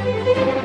Música